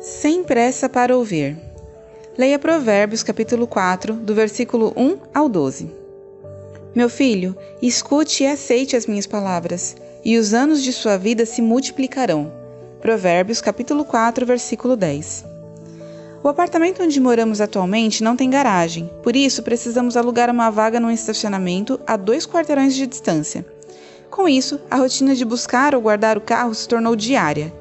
Sem pressa para ouvir. Leia Provérbios capítulo 4, do versículo 1 ao 12. Meu filho, escute e aceite as minhas palavras, e os anos de sua vida se multiplicarão. Provérbios capítulo 4, versículo 10. O apartamento onde moramos atualmente não tem garagem, por isso precisamos alugar uma vaga num estacionamento a dois quarteirões de distância. Com isso, a rotina de buscar ou guardar o carro se tornou diária.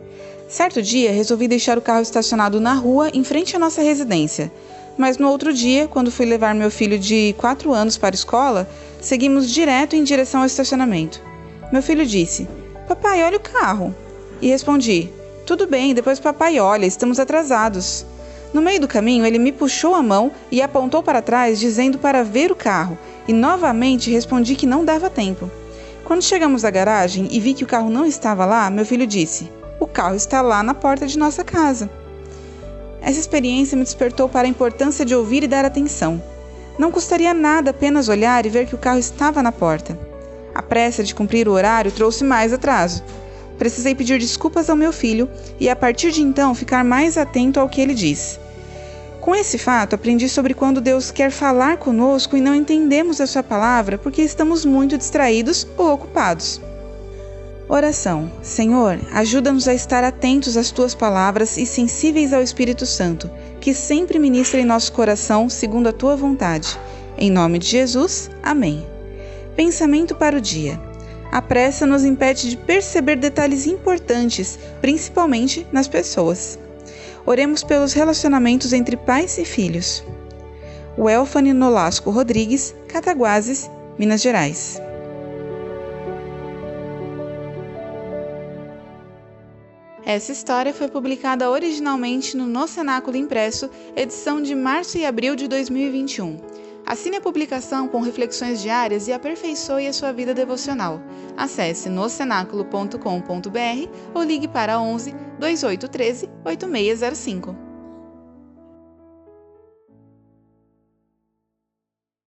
Certo dia, resolvi deixar o carro estacionado na rua em frente à nossa residência. Mas no outro dia, quando fui levar meu filho de 4 anos para a escola, seguimos direto em direção ao estacionamento. Meu filho disse: Papai, olha o carro. E respondi: Tudo bem, depois papai olha, estamos atrasados. No meio do caminho, ele me puxou a mão e apontou para trás, dizendo para ver o carro, e novamente respondi que não dava tempo. Quando chegamos à garagem e vi que o carro não estava lá, meu filho disse: o carro está lá na porta de nossa casa. Essa experiência me despertou para a importância de ouvir e dar atenção. Não custaria nada apenas olhar e ver que o carro estava na porta. A pressa de cumprir o horário trouxe mais atraso. Precisei pedir desculpas ao meu filho e, a partir de então, ficar mais atento ao que ele diz. Com esse fato, aprendi sobre quando Deus quer falar conosco e não entendemos a Sua palavra porque estamos muito distraídos ou ocupados. Oração. Senhor, ajuda-nos a estar atentos às tuas palavras e sensíveis ao Espírito Santo, que sempre ministra em nosso coração segundo a tua vontade. Em nome de Jesus. Amém. Pensamento para o dia. A pressa nos impede de perceber detalhes importantes, principalmente nas pessoas. Oremos pelos relacionamentos entre pais e filhos. Welfane Nolasco Rodrigues, Cataguases, Minas Gerais. Essa história foi publicada originalmente no No Cenáculo Impresso, edição de março e abril de 2021. Assine a publicação com reflexões diárias e aperfeiçoe a sua vida devocional. Acesse nocenáculo.com.br ou ligue para 11 2813 8605.